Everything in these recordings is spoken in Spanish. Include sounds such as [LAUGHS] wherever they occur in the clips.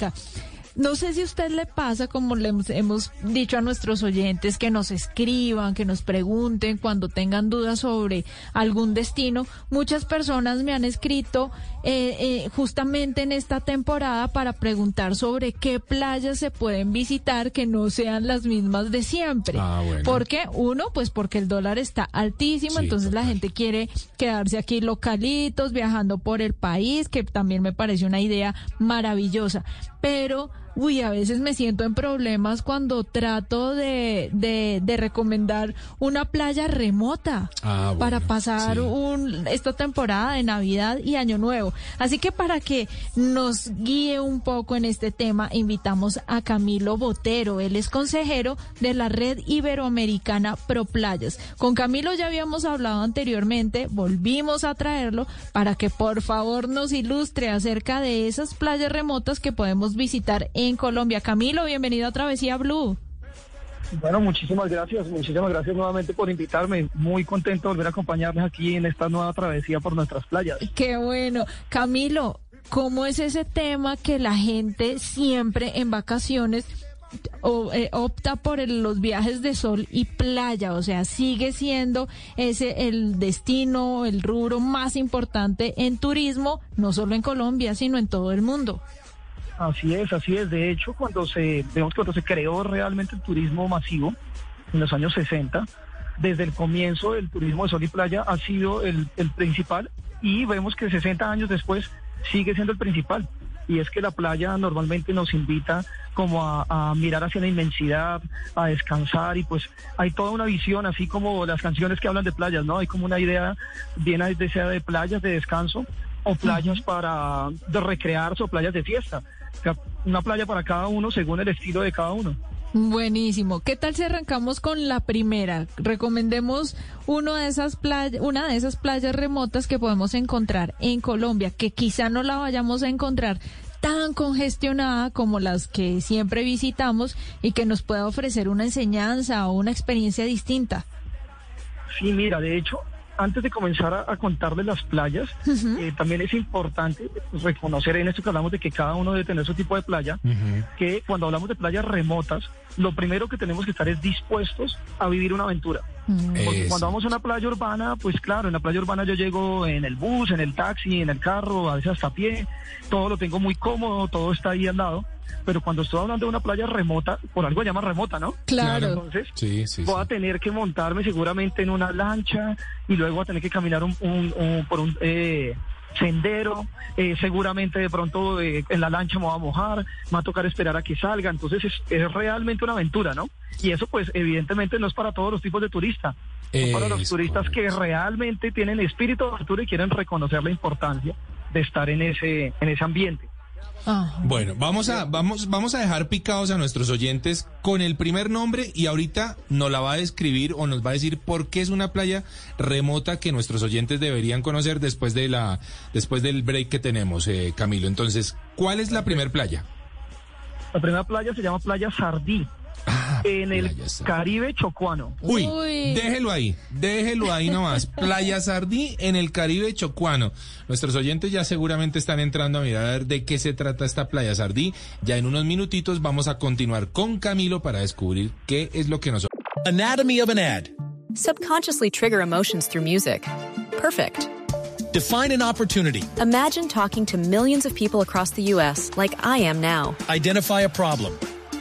Rica. No sé si a usted le pasa, como le hemos, dicho a nuestros oyentes, que nos escriban, que nos pregunten cuando tengan dudas sobre algún destino. Muchas personas me han escrito eh, eh, justamente en esta temporada para preguntar sobre qué playas se pueden visitar que no sean las mismas de siempre. Ah, bueno. Porque uno, pues porque el dólar está altísimo, Sí, entonces la gente quiere quedarse aquí localitos, viajando por el país, que también me parece una idea maravillosa. Pero, uy, a veces me siento en problemas cuando trato de, de, de recomendar una playa remota Ah, bueno, para pasar sí. un, esta temporada de Navidad y Año Nuevo. Así que para que nos guíe un poco en este tema, invitamos a Camilo Botero. Él es consejero de la Red Iberoamericana Pro Playas. Con Camilo ya habíamos hablado anteriormente, volvimos a traerlo para que por favor nos ilustre acerca de esas playas remotas que podemos visitar en Colombia. Camilo, bienvenido a Travesía Blue. Bueno, muchísimas gracias, muchísimas gracias nuevamente por invitarme. Muy contento de volver a acompañarles aquí en esta nueva travesía por nuestras playas. Qué bueno. Camilo, ¿cómo es ese tema que la gente siempre en vacaciones o, eh, opta por el- los viajes de sol y playa? O sea, sigue siendo ese el destino, el rubro más importante en turismo, no solo en Colombia, sino en todo el mundo. Así es, así es. De hecho, cuando se, que cuando se creó realmente el turismo masivo en los años 60, desde el comienzo el turismo de sol y playa ha sido el, el principal y vemos que 60 años después sigue siendo el principal. Y es que la playa normalmente nos invita como a, a mirar hacia la inmensidad, a descansar y pues hay toda una visión, así como las canciones que hablan de playas, ¿no? Hay como una idea bien de sea de playas de descanso o playas para de recrearse o playas de fiesta. Una playa para cada uno según el estilo de cada uno. Buenísimo. ¿Qué tal si arrancamos con la primera? Recomendemos uno de esas playas, una de esas playas remotas que podemos encontrar en Colombia, que quizá no la vayamos a encontrar tan congestionada como las que siempre visitamos y que nos pueda ofrecer una enseñanza o una experiencia distinta. Sí, mira, de hecho, antes de comenzar a, a contarles las playas, eh, también es importante reconocer en esto que hablamos de que cada uno debe tener su tipo de playa, que cuando hablamos de playas remotas, lo primero que tenemos que estar es dispuestos a vivir una aventura. Porque Eso. cuando vamos a una playa urbana, pues claro, en la playa urbana yo llego en el bus, en el taxi, en el carro, a veces hasta a pie, todo lo tengo muy cómodo, todo está ahí al lado. Pero cuando estoy hablando de una playa remota, por algo llama remota, ¿no? Claro. Entonces, Sí, sí, voy a tener que montarme seguramente en una lancha y luego voy a tener que caminar un, un- un- por un eh, sendero. eh, seguramente de pronto eh, en la lancha me voy a mojar, me va a tocar esperar a que salga. Entonces es, es realmente una aventura, ¿no? Y eso pues evidentemente no es para todos los tipos de turistas. Son para los Es turistas que realmente tienen espíritu de aventura y quieren reconocer la importancia de estar en ese, en ese ambiente. Bueno, vamos a, vamos, vamos a dejar picados a nuestros oyentes con el primer nombre y ahorita nos la va a describir o nos va a decir por qué es una playa remota que nuestros oyentes deberían conocer después de la, después del break que tenemos, eh, Camilo. Entonces, ¿cuál es la primer playa? La primera playa se llama Playa Sardí, Ah, [LAUGHS] en el. Caribe chocuano. Uy, Uy. déjelo ahí, déjelo ahí nomás. [LAUGHS] Playa Sardí en el Caribe chocuano. Nuestros oyentes ya seguramente están entrando a mirar de qué se trata esta Playa Sardí. Ya en unos minutitos vamos a continuar con Camilo para descubrir qué es lo que nos Anatomy of an ad. Subconsciously trigger emotions through music. Perfect. Define an opportunity. Imagine talking to millions of people across the U.S. like I am now. Identify a problem.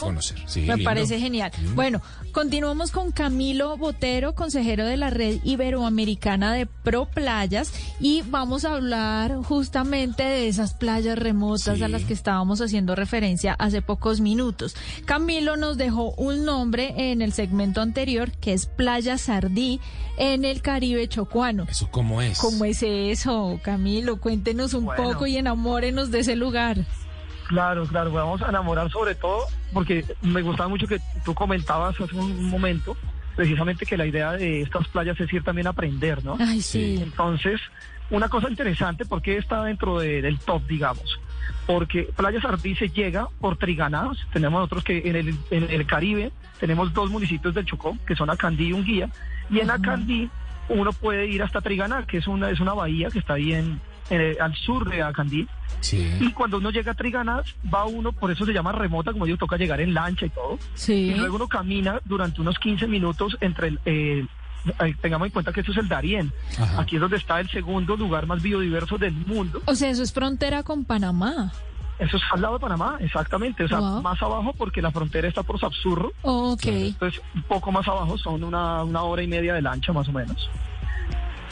conocer. Sí, Me lindo. parece genial. Bueno, continuamos con Camilo Botero, consejero de la red iberoamericana de Pro Playas, y vamos a hablar justamente de esas playas remotas Sí. a las que estábamos haciendo referencia hace pocos minutos. Camilo nos dejó un nombre en el segmento anterior, que es Playa Sardí, en el Caribe chocuano. ¿Eso cómo es? ¿Cómo es eso, Camilo? Cuéntenos un Bueno. poco y enamórenos de ese lugar. Claro, claro, vamos a enamorar sobre todo porque me gustaba mucho que tú comentabas hace un momento precisamente que la idea de estas playas es ir también a aprender, ¿no? Ay, sí. Entonces, una cosa interesante, porque está dentro de- del top, digamos? Porque Playa Sardí se llega por Triganadas, tenemos nosotros que en el, en el Caribe tenemos dos municipios del Chocó, que son Acandí y Unguía, y en Acandí uno puede ir hasta Triganá, que es una, es una bahía que está ahí en, en el- al sur de Acandí, Sí. y cuando uno llega a Triganas, va uno, por eso se llama remota, como digo, toca llegar en lancha y todo. Sí. Y luego uno camina durante unos 15 minutos entre el... eh, eh, tengamos en cuenta que esto es el Darién. Ajá. Aquí es donde está el segundo lugar más biodiverso del mundo. O sea, eso es frontera con Panamá. Eso es al lado de Panamá, exactamente. O sea, Wow. más abajo porque la frontera está por Sapsurro. Ok. Entonces, un poco más abajo son una, una hora y media de lancha más o menos.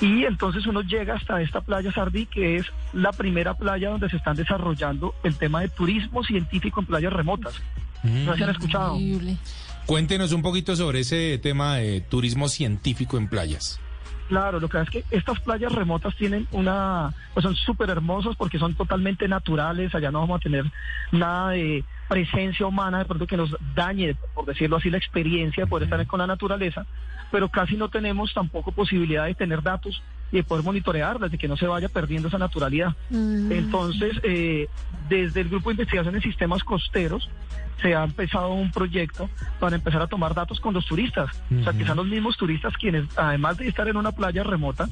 Y entonces uno llega hasta esta playa Sardí, que es la primera playa donde se están desarrollando el tema de turismo científico en playas remotas. Mm. ¿No se han escuchado? Increíble. Cuéntenos un poquito sobre ese tema de turismo científico en playas. Claro, lo que pasa es que estas playas remotas tienen una, pues son súper hermosas porque son totalmente naturales, allá no vamos a tener nada de presencia humana de pronto que nos dañe, por decirlo así, la experiencia de poder estar con la naturaleza, pero casi no tenemos tampoco posibilidad de tener datos y de poder monitorearlas, de que no se vaya perdiendo esa naturalidad. Mm. Entonces, eh, desde el Grupo de Investigación en Sistemas Costeros se ha empezado un proyecto para empezar a tomar datos con los turistas. O sea, que sean los mismos turistas quienes, además de estar en una playa remota,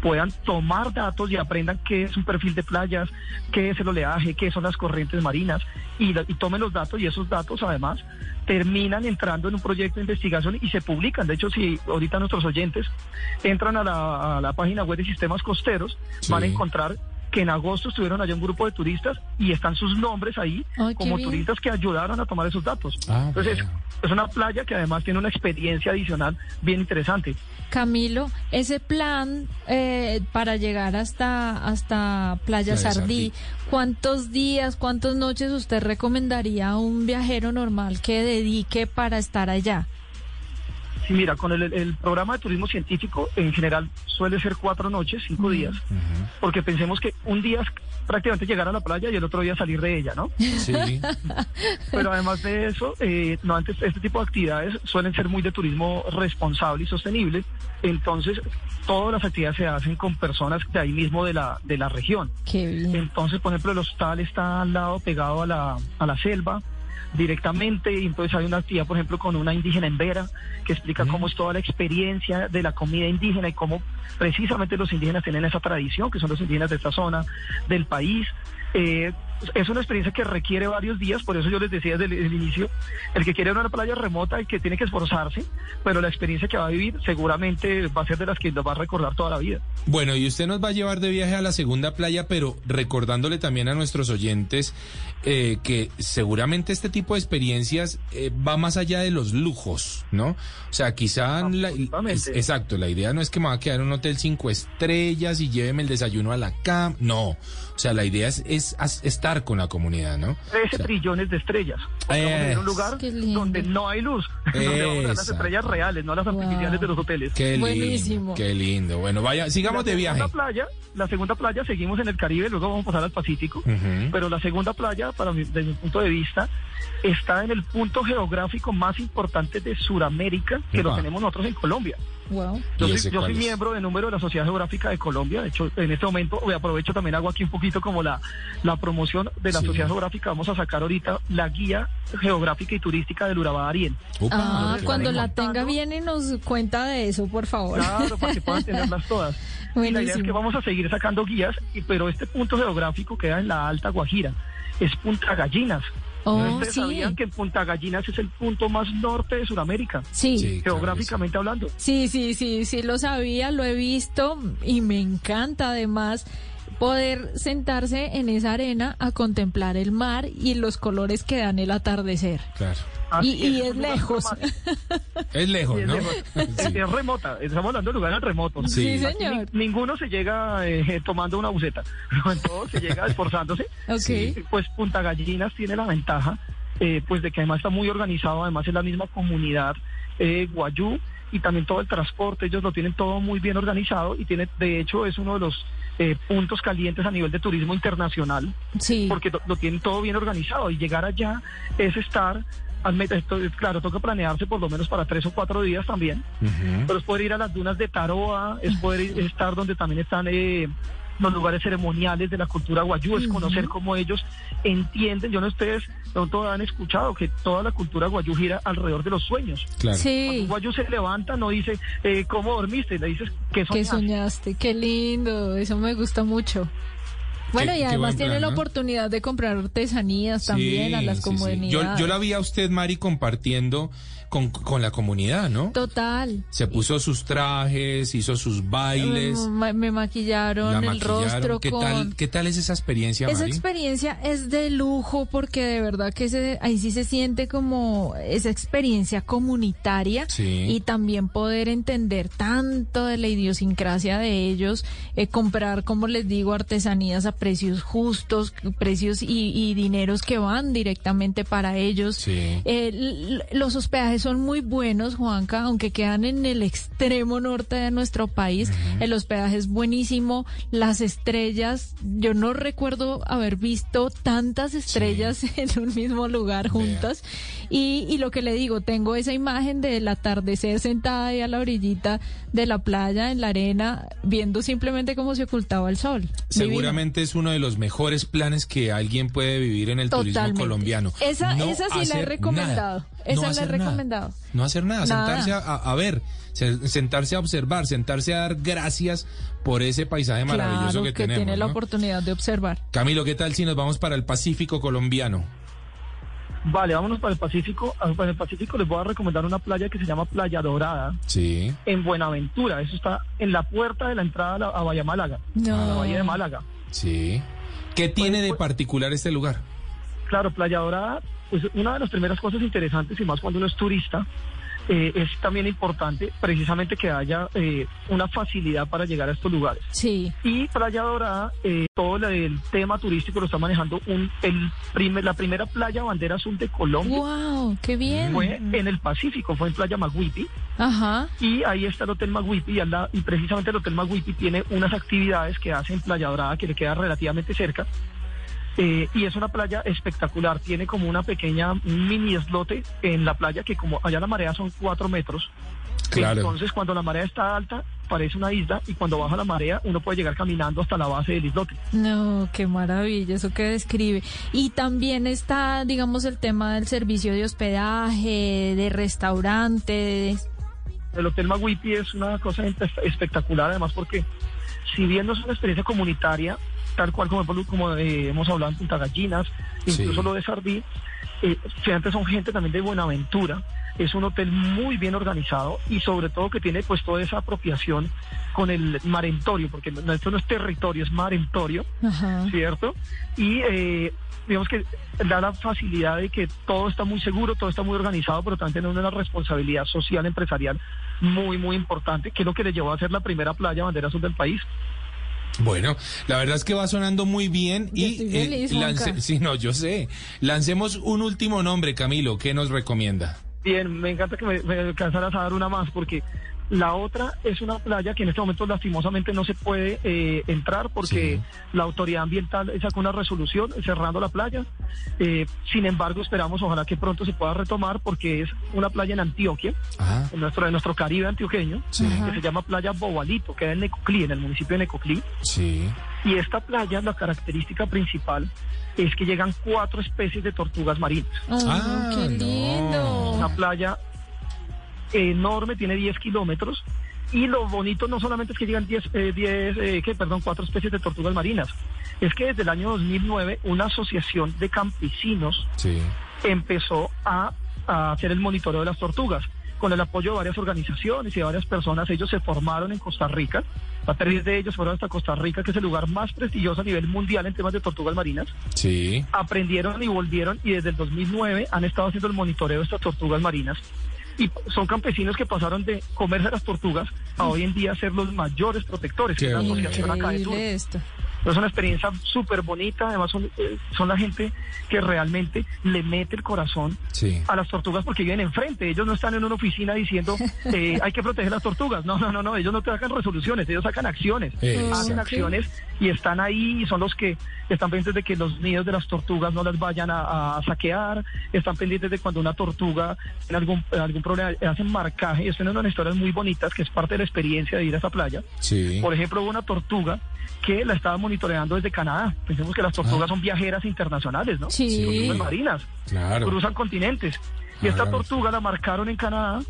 puedan tomar datos y aprendan qué es un perfil de playas, qué es el oleaje, qué son las corrientes marinas, y, y tomen los datos y esos datos además terminan entrando en un proyecto de investigación y se publican. De hecho, si ahorita nuestros oyentes entran a la, a la página web de Sistemas Costeros, Sí. van a encontrar que en agosto estuvieron allá un grupo de turistas y están sus nombres ahí como bien. turistas que ayudaron a tomar esos datos. Ah, Entonces, bueno. es una playa que además tiene una experiencia adicional bien interesante. Camilo, ese plan eh, para llegar hasta, hasta Playa Playa Sardí, Sardí. ¿cuántos días, cuántas noches usted recomendaría a un viajero normal que dedique para estar allá? Sí, mira, con el, el programa de turismo científico en general suele ser cuatro noches, cinco días, porque pensemos que un día es prácticamente llegar a la playa y el otro día salir de ella, ¿no? Sí. Pero además de eso, eh, no antes este tipo de actividades suelen ser muy de turismo responsable y sostenible. Entonces, todas las actividades se hacen con personas de ahí mismo de la, de la región. Qué bien. Entonces, por ejemplo, el hostal está al lado, pegado a la, a la selva directamente, y entonces hay una actividad, por ejemplo, con una indígena en Vera, que explica cómo es toda la experiencia de la comida indígena y cómo precisamente los indígenas tienen esa tradición, que son los indígenas de esta zona del país. Eh, es una experiencia que requiere varios días, por eso yo les decía desde el, el inicio, el que quiere una playa remota, el que tiene que esforzarse, pero la experiencia que va a vivir seguramente va a ser de las que lo va a recordar toda la vida. Bueno, y usted nos va a llevar de viaje a la segunda playa, pero recordándole también a nuestros oyentes eh, que seguramente este tipo de experiencias eh, va más allá de los lujos, ¿no? O sea, quizá... la- Absolutamente. es- exacto, la idea no es que me va a quedar en un hotel cinco estrellas y lléveme el desayuno a la cama, no. O sea, la idea es, estar con la comunidad, ¿no? 13 O sea, trillones de estrellas. A un lugar donde no hay luz, [LAUGHS] donde vamos a ver las estrellas reales, no las artificiales Wow. de los hoteles. Qué Buenísimo. lindo, qué lindo. Bueno, vaya, sigamos de la viaje. segunda playa, la segunda playa seguimos en el Caribe, luego vamos a pasar al Pacífico, pero la segunda playa, para mi, desde mi punto de vista, está en el punto geográfico más importante de Sudamérica, que lo tenemos nosotros en Colombia. Wow. Yo ¿Y soy, yo soy miembro de número de la Sociedad Geográfica de Colombia. De hecho, en este momento, hoy aprovecho también, hago aquí un poquito como la, la promoción de la Sí. Sociedad Geográfica. Vamos a sacar ahorita la guía geográfica y turística del Urabá. Upa, Ah, cuando la tenga viene nos cuenta de eso, por favor. Claro, para que puedan [LAUGHS] tenerlas todas. Y la idea es que vamos a seguir sacando guías, pero este punto geográfico queda en la Alta Guajira. Es Punta Gallinas. Oh, ¿Ustedes sí. sabían que Punta Gallinas es el punto más norte de Sudamérica? Sí. Sí, claro geográficamente hablando. Sí, sí, sí, sí, lo sabía, lo he visto y me encanta además poder sentarse en esa arena a contemplar el mar y los colores que dan el atardecer. Claro. Y, es lejos. Es lejos, Es, ¿no? Es- [LAUGHS] es remota, estamos hablando de lugares remotos. Sí. Sí, señor. ni- ninguno se llega eh, tomando una buceta, [LAUGHS] todo se llega esforzándose. Ok. Sí. Pues Punta Gallinas tiene la ventaja, eh, pues de que además está muy organizado, además es la misma comunidad eh, Guayú y también todo el transporte, ellos lo tienen todo muy bien organizado y tiene, de hecho, es uno de los eh, puntos calientes a nivel de turismo internacional Sí. porque lo, lo tienen todo bien organizado y llegar allá es estar, al met- esto es- claro, toca planearse por lo menos para tres o cuatro días también, pero es poder ir a las dunas de Taroa, es poder ir- estar donde también están eh, los lugares ceremoniales de la cultura guayú, es conocer cómo ellos entienden, yo no sé ustedes pronto han escuchado que toda la cultura guayú gira alrededor de los sueños. Claro. Cuando un guayú se levanta, no dice eh, cómo dormiste, le dices que ¿Qué soñaste. soñaste? Qué lindo, eso me gusta mucho. Bueno, y además tiene plan, la ¿no? oportunidad de comprar artesanías también a las sí, sí. comunidades. Yo, yo la vi a usted, Mari, compartiendo con, con la comunidad, ¿no? Total. Se puso sus trajes, hizo sus bailes. Me, me maquillaron la el rostro ¿Qué, con... tal, ¿Qué tal es esa experiencia, Esa Mari? experiencia es de lujo porque de verdad que se, ahí sí se siente como esa experiencia comunitaria y también poder entender tanto de la idiosincrasia de ellos, eh, comprar, como les digo, artesanías a precios justos, precios y, y dineros que van directamente para ellos. Sí. Eh, los hospedajes son muy buenos, Juanca, aunque quedan en el extremo norte de nuestro país. El hospedaje es buenísimo. Las estrellas, yo no recuerdo haber visto tantas estrellas [LAUGHS] en un mismo lugar juntas. Y, y lo que le digo, tengo esa imagen del atardecer sentada ahí a la orillita de la playa, en la arena, viendo simplemente cómo se ocultaba el sol. Seguramente es uno de los mejores planes que alguien puede vivir en el turismo colombiano. Esa- No esa sí la he hacer recomendado. nada. Esa la he nada. recomendado. No hacer nada, Nada. sentarse a, a- a ver, se- sentarse a observar, sentarse a dar gracias por ese paisaje maravilloso Claro, que, que tenemos. tiene la ¿no? oportunidad de observar. Camilo, ¿qué tal si nos vamos para el Pacífico colombiano? Vale, vámonos para el Pacífico. Ah, Para el Pacífico les voy a recomendar una playa que se llama Playa Dorada. Sí. en Buenaventura. Eso está en la puerta de la entrada a, la, a Bahía Málaga, No. a la Bahía de Málaga. Sí. ¿Qué tiene de pues- particular este lugar? Claro, Playa Dorada, pues una de las primeras cosas interesantes, y más cuando uno es turista, eh, es también importante precisamente que haya eh, una facilidad para llegar a estos lugares. Sí. Y Playa Dorada, eh, todo el tema turístico lo está manejando un, el primer, la primera playa bandera azul de Colombia. Wow, qué bien. Fue en el Pacífico, fue en Playa Maguipi. Ajá. Y ahí está el Hotel Maguipi y, al la- y precisamente el Hotel Maguipi tiene unas actividades que hace en Playa Dorada que le queda relativamente cerca. Eh, y es una playa espectacular, tiene como una pequeña mini islote en la playa que como allá la marea son cuatro metros. Claro. Entonces cuando la marea está alta parece una isla y cuando baja la marea uno puede llegar caminando hasta la base del islote. No, qué maravilla eso que describe. Y también está, digamos, el tema del servicio de hospedaje, de restaurantes. El Hotel Maguipi es una cosa espe- espectacular, además porque si bien no es una experiencia comunitaria, tal cual como, como eh, hemos hablado en Punta Gallinas, incluso Sí. lo de Sardí, eh, fíjate, son gente también de Buenaventura. Es un hotel muy bien organizado y sobre todo que tiene pues toda esa apropiación con el marentorio, porque esto no es territorio, es marentorio. Ajá. ¿cierto? Y eh, digamos que da la facilidad de que todo está muy seguro, todo está muy organizado, pero también tiene una responsabilidad social, empresarial muy, muy importante, que es lo que le llevó a ser la primera playa bandera azul del país. Bueno, la verdad es que va sonando muy bien Yo y estoy feliz, Juanca. sí, no, yo sé. Lancemos un último nombre, Camilo, ¿qué nos recomienda? Bien, me encanta que me, me alcanzaras a dar una más, porque la otra es una playa que en este momento lastimosamente no se puede eh, entrar porque Sí. la autoridad ambiental sacó una resolución cerrando la playa. Eh, sin embargo, esperamos ojalá que pronto se pueda retomar porque es una playa en Antioquia, Ah, en nuestro, en nuestro Caribe antioqueño, Sí. Ajá. que se llama Playa Bobalito, queda en Necoclí, en el municipio de Necoclí. sí. Y esta playa, la característica principal es que llegan cuatro especies de tortugas marinas. Oh, Ah, qué no. lindo. Una playa enorme, tiene 10 kilómetros. Y lo bonito no solamente es que llegan 10, eh, 10 eh, que, perdón, cuatro especies de tortugas marinas, es que desde el año 2009 una asociación de campesinos Sí. empezó a, a hacer el monitoreo de las tortugas. con el apoyo de varias organizaciones y de varias personas, ellos se formaron en Costa Rica. A tres de ellos fueron hasta Costa Rica, que es el lugar más prestigioso a nivel mundial en temas de tortugas marinas. Sí. Aprendieron y volvieron y desde el 2009 han estado haciendo el monitoreo de estas tortugas marinas. Y son campesinos que pasaron de comerse las tortugas a hoy en día ser los mayores protectores. Qué que es la asociación acá de. Es una experiencia súper bonita, además son, eh, son la gente que realmente le mete el corazón Sí. a las tortugas porque viven enfrente, ellos no están en una oficina diciendo [LAUGHS] eh, hay que proteger las tortugas, no, no, no, no, ellos no te sacan resoluciones, ellos sacan acciones, Exacto. hacen acciones y están ahí y son los que están pendientes de que los nidos de las tortugas no las vayan a, a saquear, están pendientes de cuando una tortuga en algún, algún problema hacen marcaje, es una historias muy bonitas que es parte de la experiencia de ir a esa playa. Sí. Por ejemplo, hubo una tortuga que la estaba monitoreando desde Canadá. Pensemos que las tortugas son viajeras internacionales, ¿no? Sí. Tortugas marinas. Claro. Cruzan continentes. Y esta Ah. tortuga la marcaron en Canadá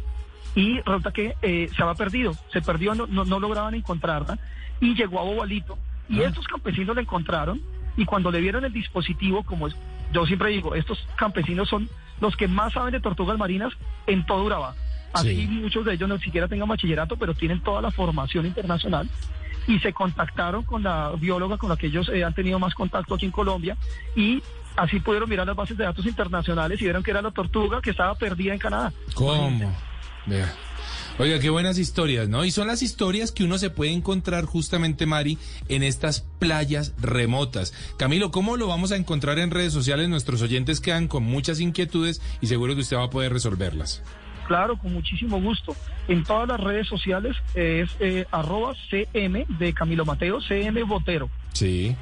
y resulta que eh, se había perdido. Se perdió, no, no, no lograban encontrarla y llegó a Bobalito. Y Ah. estos campesinos la encontraron y cuando le vieron el dispositivo, como es, yo siempre digo, estos campesinos son los que más saben de tortugas marinas en todo Urabá. Así Sí. muchos de ellos no siquiera tengan bachillerato, pero tienen toda la formación internacional y se contactaron con la bióloga con la que ellos eh, han tenido más contacto aquí en Colombia y así pudieron mirar las bases de datos internacionales y vieron que era la tortuga que estaba perdida en Canadá. ¿Cómo? Oiga, qué buenas historias, ¿no? Y son las historias que uno se puede encontrar justamente, Mari, en estas playas remotas. Camilo, ¿cómo lo vamos a encontrar en redes sociales? Nuestros oyentes quedan con muchas inquietudes y seguro que usted va a poder resolverlas. Claro, con muchísimo gusto. En todas las redes sociales es eh, arroba CM de Camilo Mateo, CM Botero. Sí.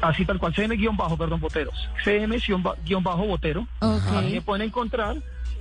Así tal cual, CM guion bajo, perdón, Boteros. CM guion ba- guion bajo Botero. Ahí me pueden encontrar.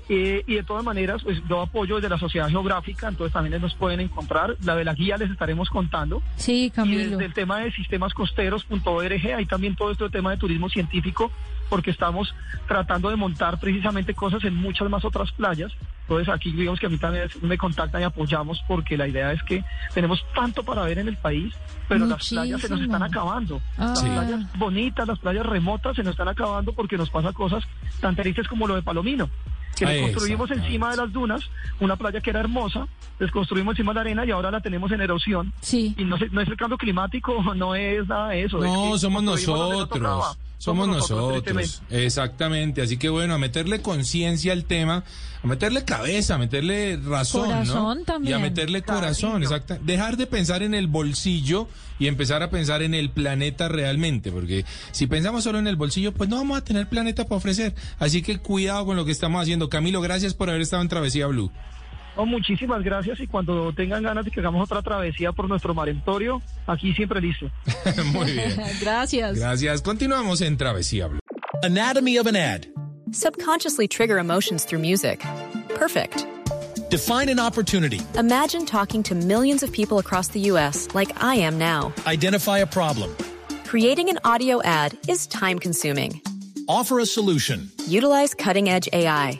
eh, y de todas maneras, pues yo apoyo desde la Sociedad Geográfica, entonces también nos pueden encontrar. La de la guía les estaremos contando. Sí, Y Camilo. desde el tema de sistemascosteros.org, hay también todo esto de tema de turismo científico, porque estamos tratando de montar precisamente cosas en muchas más otras playas. Entonces aquí digamos que a mí también me contactan y apoyamos porque la idea es que tenemos tanto para ver en el país, pero las playas se nos Muchísimo. están acabando. Las Ah. playas bonitas, las playas remotas se nos están acabando porque nos pasa cosas tan tristes como lo de Palomino. Que le Ah, construimos encima de las dunas una playa que era hermosa, les construimos encima de la arena y ahora la tenemos en erosión. Sí. Y no, se- no es el cambio climático, [LAUGHS] no es nada de eso. es No, que somos nosotros. Somos nosotros. Exactamente. Así que bueno, a meterle conciencia al tema, a meterle cabeza, a meterle razón, Corazón ¿no? también. Y a meterle corazón, exacto. Dejar de pensar en el bolsillo y empezar a pensar en el planeta realmente, porque si pensamos solo en el bolsillo, pues no vamos a tener planeta para ofrecer. Así que cuidado con lo que estamos haciendo. Camilo, gracias por haber estado en Travesía Blue. No, muchísimas gracias y cuando tengan ganas de que hagamos otra travesía por nuestro marentorio, aquí siempre listo. [LAUGHS] Muy bien. [LAUGHS] Gracias. Gracias. Continuamos en Travesía. Anatomy of an ad. Subconsciously trigger emotions through music. Perfect. Define an opportunity. Imagine talking to millions of people across the U.S. like I am now. Identify a problem. Creating an audio ad is time consuming. Offer a solution. Utilize cutting edge AI.